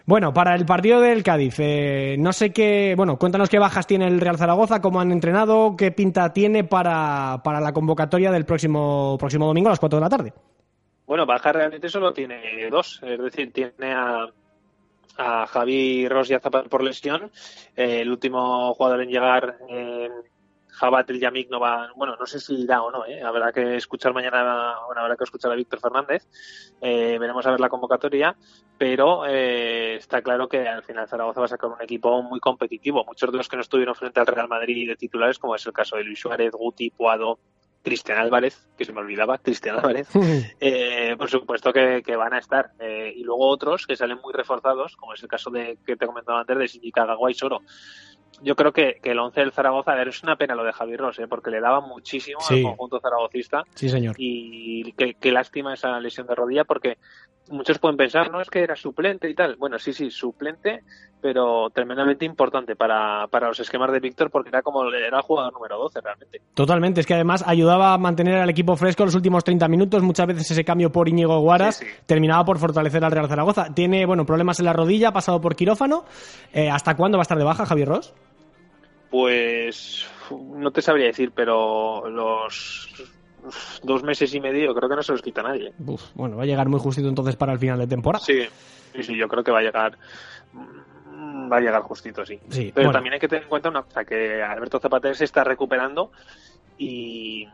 Bueno, para el partido del Cádiz, eh, no sé qué, bueno, cuéntanos qué bajas tiene el Real Zaragoza, cómo han entrenado, qué pinta tiene para, para la convocatoria del próximo, próximo domingo a las 4 de la tarde.
Bueno, baja realmente solo tiene dos, es decir, tiene a, a Javi Ross y a Zapata por lesión. Eh, el último jugador en llegar, eh, Jabat el Yamik, no va, bueno, no sé si irá o no, ¿eh? habrá que escuchar mañana, bueno, habrá que escuchar a Víctor Fernández, eh, veremos a ver la convocatoria, pero eh, está claro que al final Zaragoza va a sacar un equipo muy competitivo. Muchos de los que no estuvieron frente al Real Madrid de titulares, como es el caso de Luis Suárez, Guti, Puado, Cristian Álvarez, que se me olvidaba, Cristian Álvarez, eh, por supuesto que, que, van a estar. Eh, y luego otros que salen muy reforzados, como es el caso de que te comentaba antes de Shinji Kagawa y Soro. Yo creo que, que el 11 del Zaragoza, a ver, es una pena lo de Javi Ross, ¿eh? porque le daba muchísimo
Sí.
al conjunto zaragocista.
Sí, señor.
Y qué, qué lástima esa lesión de rodilla, porque muchos pueden pensar, no es que era suplente y tal. Bueno, sí, sí, suplente, pero tremendamente importante para, para los esquemas de Víctor, porque era como era el jugador número 12 realmente.
Totalmente, es que además ayudaba a mantener al equipo fresco los últimos 30 minutos. Muchas veces ese cambio por Íñigo Guaras
Sí, sí.
terminaba por fortalecer al Real Zaragoza. Tiene, bueno, problemas en la rodilla, ha pasado por quirófano. Eh, ¿Hasta cuándo va a estar de baja Javier Ross?
Pues no te sabría decir, pero los dos meses y medio creo que no se los quita nadie.
Uf, bueno, va a llegar muy justito entonces para el final de temporada.
Sí, sí, sí, yo creo que va a llegar va a llegar justito, sí.
Sí,
Pero
bueno.
también hay que tener en cuenta una cosa, que Alberto Zapater se está recuperando y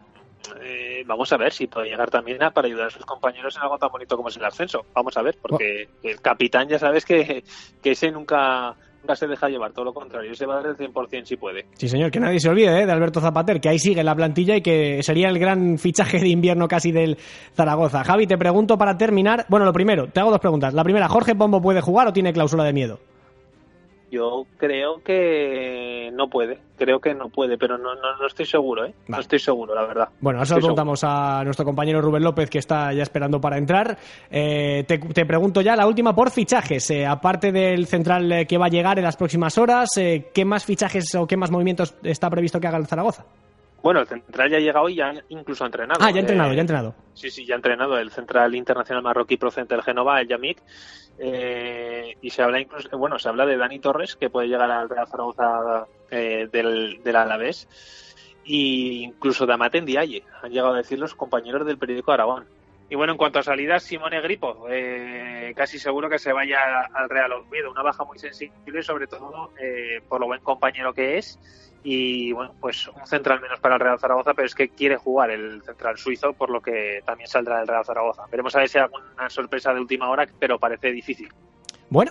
eh, vamos a ver si puede llegar también a, para ayudar a sus compañeros en algo tan bonito como es el ascenso. Vamos a ver, porque el capitán ya sabes que, que ese nunca, nunca se deja llevar, todo lo contrario, ese va a dar el 100% si puede.
Sí, señor, que nadie se olvide ¿eh? de Alberto Zapater, que ahí sigue la plantilla y que sería el gran fichaje de invierno casi del Zaragoza. Javi, te pregunto para terminar. Bueno, lo primero, te hago dos preguntas. La primera, ¿Jorge Pombo puede jugar o tiene cláusula de miedo?
Yo creo que no puede, creo que no puede, pero no, no, no estoy seguro, ¿eh? No estoy seguro, la verdad.
Bueno, eso lo
Estoy
preguntamos a nuestro compañero Rubén López, que está ya esperando para entrar. Eh, te, te pregunto ya la última por fichajes. Eh, aparte del central eh, que va a llegar en las próximas horas, eh, ¿qué más fichajes o qué más movimientos está previsto que haga el Zaragoza?
Bueno, el central ya ha llegado y ya incluso ha entrenado.
Ah, ya ha entrenado,
Eh,
ya ha entrenado.
Sí, sí, ya ha entrenado el central internacional marroquí procedente del Genova, el Yamik. Eh, y se habla incluso, bueno, se habla de Dani Torres, que puede llegar al Real Zaragoza eh, del, del Alavés. Y incluso de Amate Ndiaye, han llegado a decir los compañeros del periódico Aragón. Y bueno, en cuanto a salidas, Simone Gripo, eh, casi seguro que se vaya al Real Oviedo. Una baja muy sensible, sobre todo eh, por lo buen compañero que es. Y bueno, pues un central menos para el Real Zaragoza, pero es que quiere jugar el central suizo, por lo que también saldrá del Real Zaragoza. Veremos a ver si hay alguna sorpresa de última hora, pero parece difícil.
Bueno,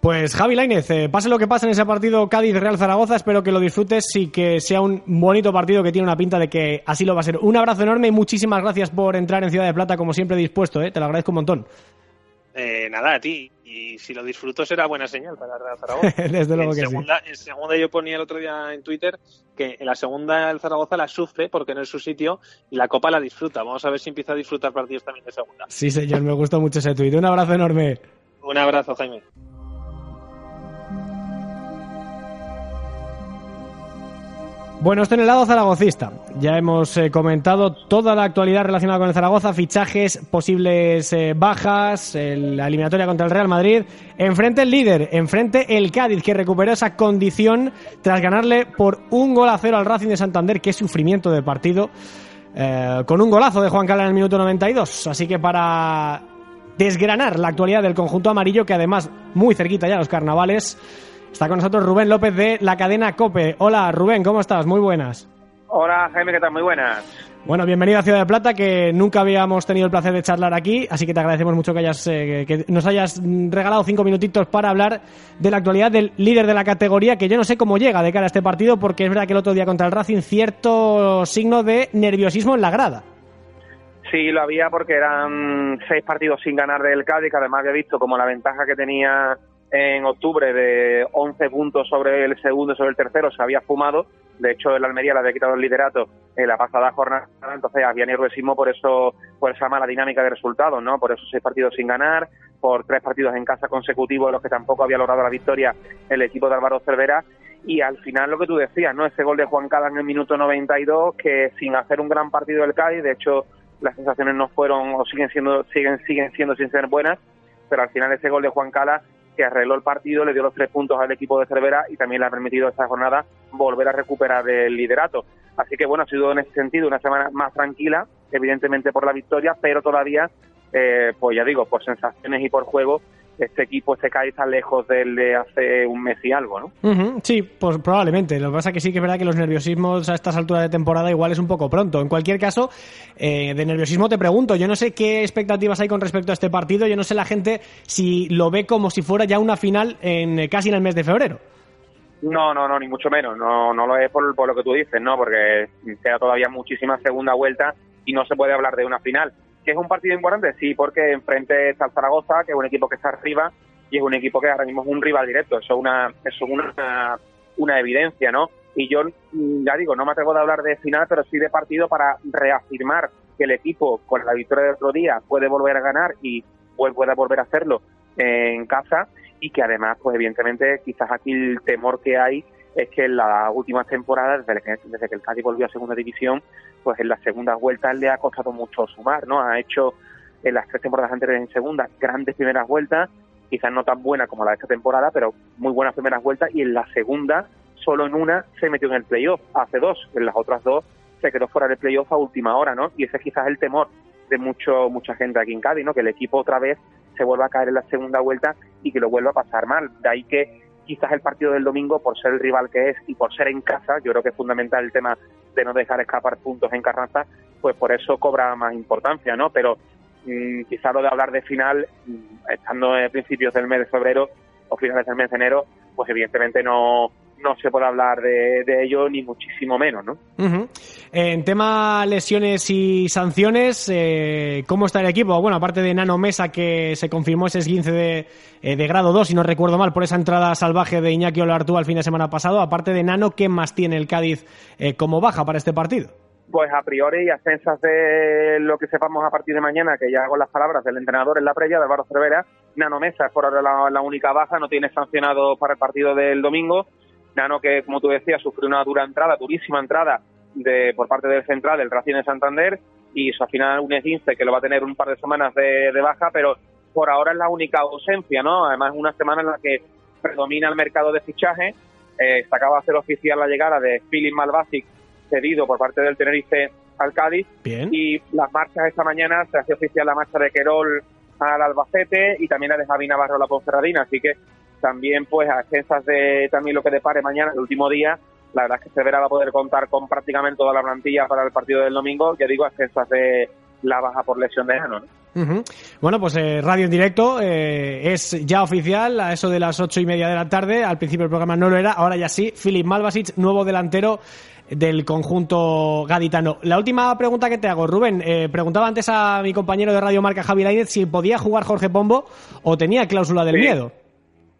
pues Javi Lainez, eh, pase lo que pase en ese partido Cádiz-Real Zaragoza, espero que lo disfrutes y que sea un bonito partido que tiene una pinta de que así lo va a ser. Un abrazo enorme y muchísimas gracias por entrar en Ciudad de Plata, como siempre dispuesto, eh, te lo agradezco un montón.
Eh, nada, a ti. Y si lo disfruto será buena señal para Real Zaragoza.
Desde luego
en,
que sí.
segunda, en segunda yo ponía el otro día en Twitter que en la segunda el Zaragoza la sufre porque no es su sitio y la Copa la disfruta. Vamos a ver si empieza a disfrutar partidos también de segunda.
Sí, señor, me gustó mucho ese tuit. Un abrazo enorme.
Un abrazo, Jaime.
Bueno, esto en el lado zaragocista. Ya hemos eh, comentado toda la actualidad relacionada con el Zaragoza, fichajes, posibles eh, bajas, la eliminatoria contra el Real Madrid. Enfrente el líder, enfrente el Cádiz, que recuperó esa condición tras ganarle por un gol a cero al Racing de Santander. Qué sufrimiento de partido. eh, con un golazo de Juan Cala en el minuto 92. Así que para desgranar la actualidad del conjunto amarillo, que además muy cerquita ya los carnavales, está con nosotros Rubén López de la cadena Cope. Hola Rubén, ¿cómo estás? Muy buenas.
Hola Jaime, ¿qué tal? Muy buenas.
Bueno, bienvenido a Ciudad de Plata, que nunca habíamos tenido el placer de charlar aquí, así que te agradecemos mucho que, hayas, eh, que nos hayas regalado cinco minutitos para hablar de la actualidad del líder de la categoría, que yo no sé cómo llega de cara a este partido, porque es verdad que el otro día contra el Racing cierto signo de nerviosismo en la grada.
Sí, lo había porque eran seis partidos sin ganar del Cádiz, que además había visto como la ventaja que tenía en octubre de 11 puntos sobre el segundo sobre el tercero se había fumado. De hecho, el Almería le había quitado el liderato en la pasada jornada, entonces había nerviosismo por eso, por esa mala dinámica de resultados, ¿no? Por esos seis partidos sin ganar, por tres partidos en casa consecutivos en los que tampoco había logrado la victoria el equipo de Álvaro Cervera. Y al final lo que tú decías, ¿no? Ese gol de Juan Cala en el minuto 92, que sin hacer un gran partido del Cádiz, de hecho, las sensaciones no fueron o siguen siendo siguen siguen siendo sin ser buenas pero al final ese gol de Juan Cala que arregló el partido le dio los tres puntos al equipo de Cervera y también le ha permitido esta jornada volver a recuperar el liderato. Así que bueno ha sido en ese sentido una semana más tranquila evidentemente por la victoria pero todavía eh, pues ya digo, por sensaciones y por juego, este equipo, este Cádiz está lejos del de hace un mes y algo, ¿no?
sí, pues probablemente. Lo que pasa es que sí que es verdad que los nerviosismos a estas alturas de temporada igual es un poco pronto. En cualquier caso, eh, de nerviosismo te pregunto, yo no sé qué expectativas hay con respecto a este partido, yo no sé la gente si lo ve como si fuera ya una final en casi en el mes de febrero.
No, no, no, ni mucho menos. No, no lo es por, por lo que tú dices, ¿no? Porque queda todavía muchísima segunda vuelta y no se puede hablar de una final que es un partido importante, sí, porque enfrente está Zaragoza, que es un equipo que está arriba y es un equipo que ahora mismo es un rival directo. Eso es una, eso es una, una evidencia, ¿no? Y yo, ya digo, no me atrevo de hablar de final, pero sí de partido para reafirmar que el equipo, con la victoria del otro día, puede volver a ganar y puede volver a hacerlo en casa y que además, pues evidentemente, quizás aquí el temor que hay es que en las últimas temporadas, desde que, desde que el Cádiz volvió a segunda división, pues en las segundas vueltas le ha costado mucho sumar, ¿no? Ha hecho en las tres temporadas anteriores en segunda grandes primeras vueltas, quizás no tan buenas como la de esta temporada, pero muy buenas primeras vueltas, y en la segunda, solo en una, se metió en el playoff, hace dos, en las otras dos se quedó fuera del playoff a última hora, ¿no? Y ese es quizás el temor de mucho mucha gente aquí en Cádiz, ¿no? Que el equipo otra vez se vuelva a caer en la segunda vuelta y que lo vuelva a pasar mal. De ahí que quizás el partido del domingo, por ser el rival que es y por ser en casa, yo creo que es fundamental el tema de no dejar escapar puntos en Carranza, pues por eso cobra más importancia, ¿no? Pero mm, quizás lo de hablar de final, mm, estando en principios del mes de febrero o finales del mes de enero, pues evidentemente no, no se puede hablar de, ello ni muchísimo menos, ¿no?
En tema lesiones y sanciones, eh, ¿cómo está el equipo? Bueno, aparte de Nano Mesa, que se confirmó ese esguince de, eh, de grado 2, si no recuerdo mal, por esa entrada salvaje de Iñaki Olartú al fin de semana pasado, aparte de Nano, ¿qué más tiene el Cádiz eh, como baja para este partido?
Pues a priori y a censas de lo que sepamos a partir de mañana, que ya hago las palabras del entrenador en la previa, de Álvaro Cervera, Nano Mesa es por ahora la, la única baja, no tiene sancionado para el partido del domingo, Nano que, como tú decías, sufrió una dura entrada, durísima entrada de, por parte del central del Racing de Santander y al final un esguince que lo va a tener un par de semanas de, baja, pero por ahora es la única ausencia, ¿no? Además, una semana en la que predomina el mercado de fichaje. Eh, se acaba de hacer oficial la llegada de Philip Malbasic, cedido por parte del Tenerife al Cádiz. Y las marchas esta mañana se hace oficial la marcha de Querol al Albacete y también la de Javi Navarro a la Ponferradina. Así que también pues a expensas de también lo que depare mañana, el último día, la verdad es que Severa va a poder contar con prácticamente toda la plantilla para el partido del domingo, ya digo, a expensas de la baja por lesión de Jano.
Bueno, pues eh, radio en directo eh, es ya oficial a eso de las ocho y media de la tarde. Al principio el programa no lo era, ahora ya sí. Filip Malvasic, nuevo delantero del conjunto gaditano. La última pregunta que te hago, Rubén, eh, preguntaba antes a mi compañero de Radio Marca Javi Lainez si podía jugar Jorge Pombo o tenía cláusula del miedo.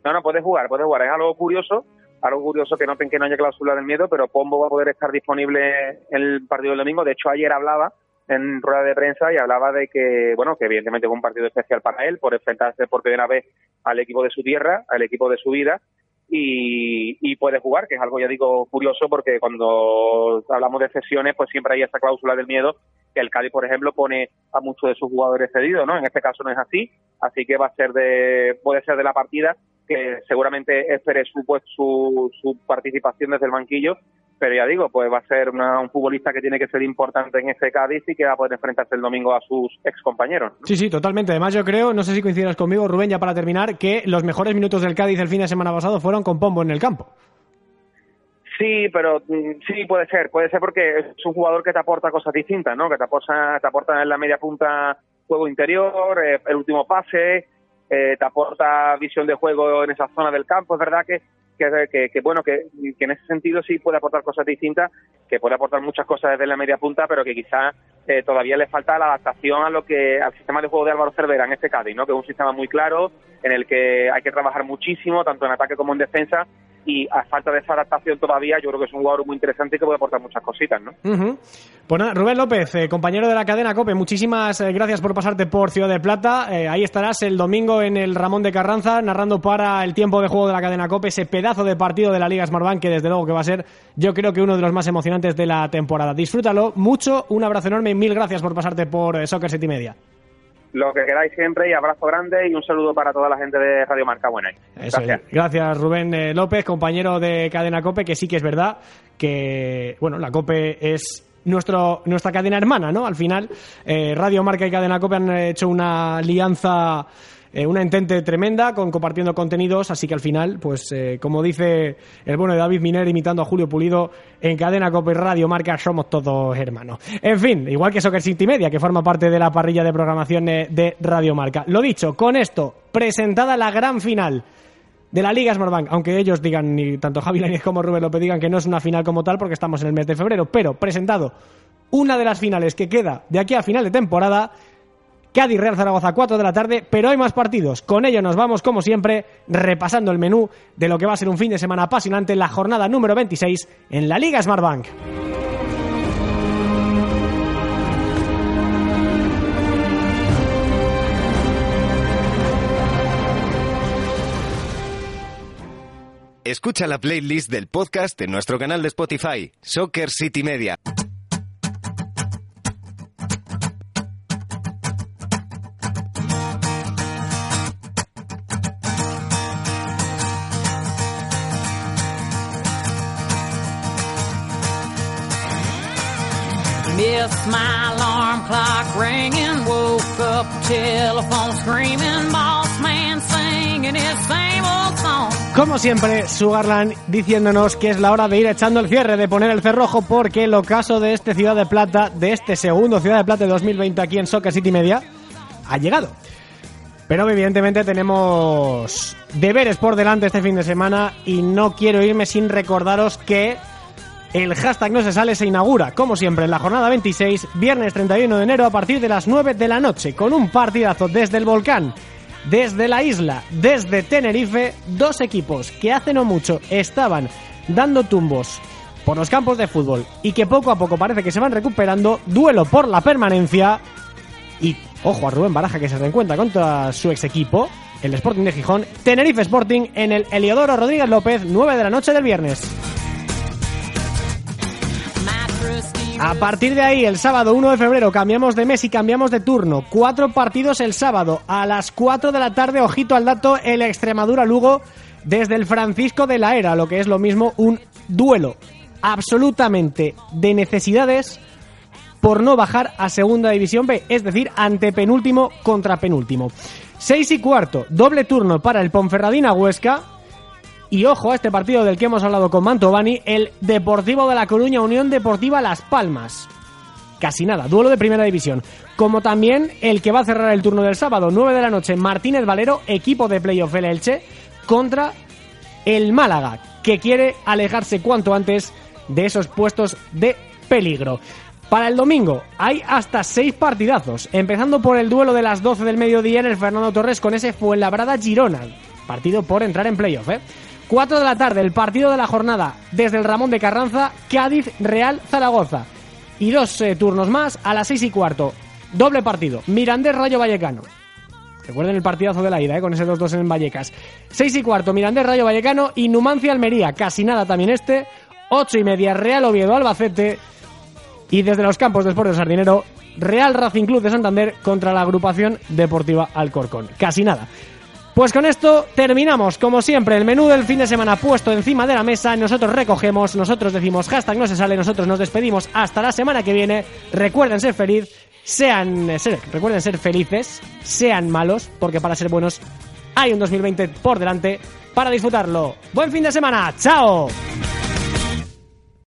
No, no, puede jugar, puede jugar. Es algo curioso, algo curioso que noten que no haya cláusula del miedo, pero Pombo va a poder estar disponible el partido del domingo. De hecho, ayer hablaba en rueda de prensa y hablaba de que, bueno, que evidentemente fue un partido especial para él por enfrentarse por primera vez al equipo de su tierra, al equipo de su vida y, y puede jugar, que es algo, ya digo, curioso porque cuando hablamos de cesiones, pues siempre hay esa cláusula del miedo que el Cádiz, por ejemplo, pone a muchos de sus jugadores cedidos, ¿no? En este caso no es así, así que va a ser de, puede ser de la partida que seguramente espere su, pues, su, su participación desde el banquillo, pero ya digo, pues va a ser un futbolista que tiene que ser importante en este Cádiz y que va a poder enfrentarse el domingo a sus ex compañeros.
Sí, sí, totalmente. Además, yo creo, no sé si coincidas conmigo, Rubén, ya para terminar, que los mejores minutos del Cádiz el fin de semana pasado fueron con Pombo en el campo.
Sí, pero mm, sí puede ser, puede ser porque es un jugador que te aporta cosas distintas, ¿no? Que te aporta, te aporta en la media punta juego interior, eh, el último pase, eh, te aporta visión de juego en esa zona del campo. Es verdad que, que, bueno, que, en ese sentido sí puede aportar cosas distintas, que puede aportar muchas cosas desde la media punta, pero que quizás eh, todavía le falta la adaptación a lo que al sistema de juego de Álvaro Cervera en este Cádiz, ¿no? Que es un sistema muy claro en el que hay que trabajar muchísimo, tanto en ataque como en defensa, y a falta de esa adaptación todavía, yo creo que es un jugador muy interesante y que puede aportar muchas cositas, ¿no?
Pues nada, Rubén López, eh, compañero de la cadena COPE, muchísimas eh, gracias por pasarte por Ciudad de Plata. Eh, ahí estarás el domingo en el Ramón de Carranza, narrando para el tiempo de juego de la cadena COPE ese pedazo de partido de la Liga Smartbank que desde luego que va a ser, yo creo que uno de los más emocionantes de la temporada. Disfrútalo mucho, un abrazo enorme y mil gracias por pasarte por Soccer City Media
lo que queráis siempre y abrazo grande y un saludo para toda la gente de Radio Marca Buena.
Gracias. Gracias Rubén eh, López, compañero de Cadena Cope, que sí que es verdad que, bueno, la Cope es nuestro, nuestra cadena hermana, ¿no? Al final, eh, Radio Marca y Cadena Cope han hecho una alianza eh, una entente tremenda con compartiendo contenidos, así que al final, pues eh, como dice el bueno de David Miner imitando a Julio Pulido, en Cadena Cope Radio Marca somos todos hermanos. En fin, igual que Soccer City Media, que forma parte de la parrilla de programación eh, de Radio Marca. Lo dicho, con esto, presentada la gran final de la Liga Smartbank, aunque ellos digan, ni tanto Javi Lainez como Rubén López digan que no es una final como tal porque estamos en el mes de febrero, pero presentado una de las finales que queda de aquí a final de temporada, Cádiz Real Zaragoza 4 de la tarde, pero hay más partidos. Con ello nos vamos, como siempre, repasando el menú de lo que va a ser un fin de semana apasionante en la jornada número 26 en la Liga Smartbank.
Escucha la playlist del podcast en nuestro canal de Spotify, Soccer City Media.
My alarm clock ringing, woke up telephone screaming, boss man singing his same old.
Como siempre, Sugarland diciéndonos que es la hora de ir echando el cierre, de poner el cerrojo, porque el ocaso de este Ciudad de Plata, de este segundo Ciudad de Plata de 2020 aquí en Soccer City Media, ha llegado. Pero evidentemente tenemos deberes por delante este fin de semana y no quiero irme sin recordaros que el hashtag no se sale se inaugura, como siempre, en la jornada 26, viernes 31 de enero a partir de las 9 de la noche, con un partidazo desde el volcán, desde la isla, desde Tenerife, dos equipos que hace no mucho estaban dando tumbos por los campos de fútbol y que poco a poco parece que se van recuperando, duelo por la permanencia y ojo a Rubén Baraja que se reencuentra contra su ex equipo, el Sporting de Gijón, Tenerife Sporting en el Eliodoro Rodríguez López, 9 de la noche del viernes. A partir de ahí, el sábado 1 de febrero, cambiamos de mes y cambiamos de turno. Cuatro partidos el sábado. A las 4 de la tarde, ojito al dato, el Extremadura-Lugo desde el Francisco de la Era, lo que es lo mismo un duelo absolutamente de necesidades por no bajar a Segunda División B, es decir, ante penúltimo contra penúltimo. 6 y cuarto, doble turno para el Ponferradina Huesca, y ojo a este partido del que hemos hablado con Mantovani, el Deportivo de La Coruña, Unión Deportiva Las Palmas. Casi nada, duelo de primera división. Como también el que va a cerrar el turno del sábado, 9 de la noche, Martínez Valero, equipo de playoff el Elche, contra el Málaga, que quiere alejarse cuanto antes de esos puestos de peligro. Para el domingo hay hasta seis partidazos, empezando por el duelo de las 12 del mediodía en el Fernando Torres con ese Fuenlabrada Girona, partido por entrar en playoff, ¿eh? 4 de la tarde, el partido de la jornada desde el Ramón de Carranza, Cádiz, Real, Zaragoza. Y dos eh, turnos más a las 6 y cuarto. Doble partido, Mirandés Rayo Vallecano. Recuerden el partidazo de la ida, eh, con ese 2-2 en Vallecas. 6 y cuarto, Mirandés Rayo Vallecano y Numancia Almería. Casi nada también este. 8 y media, Real Oviedo Albacete. Y desde los campos de Sport de Sardinero, Real Racing Club de Santander contra la agrupación deportiva Alcorcón. Casi nada. Pues con esto terminamos, como siempre, el menú del fin de semana puesto encima de la mesa. Nosotros recogemos, nosotros decimos hashtag no se sale, nosotros nos despedimos hasta la semana que viene. Recuerden ser feliz, sean, recuerden ser felices, sean malos, porque para ser buenos hay un 2020 por delante para disfrutarlo. Buen fin de semana, chao.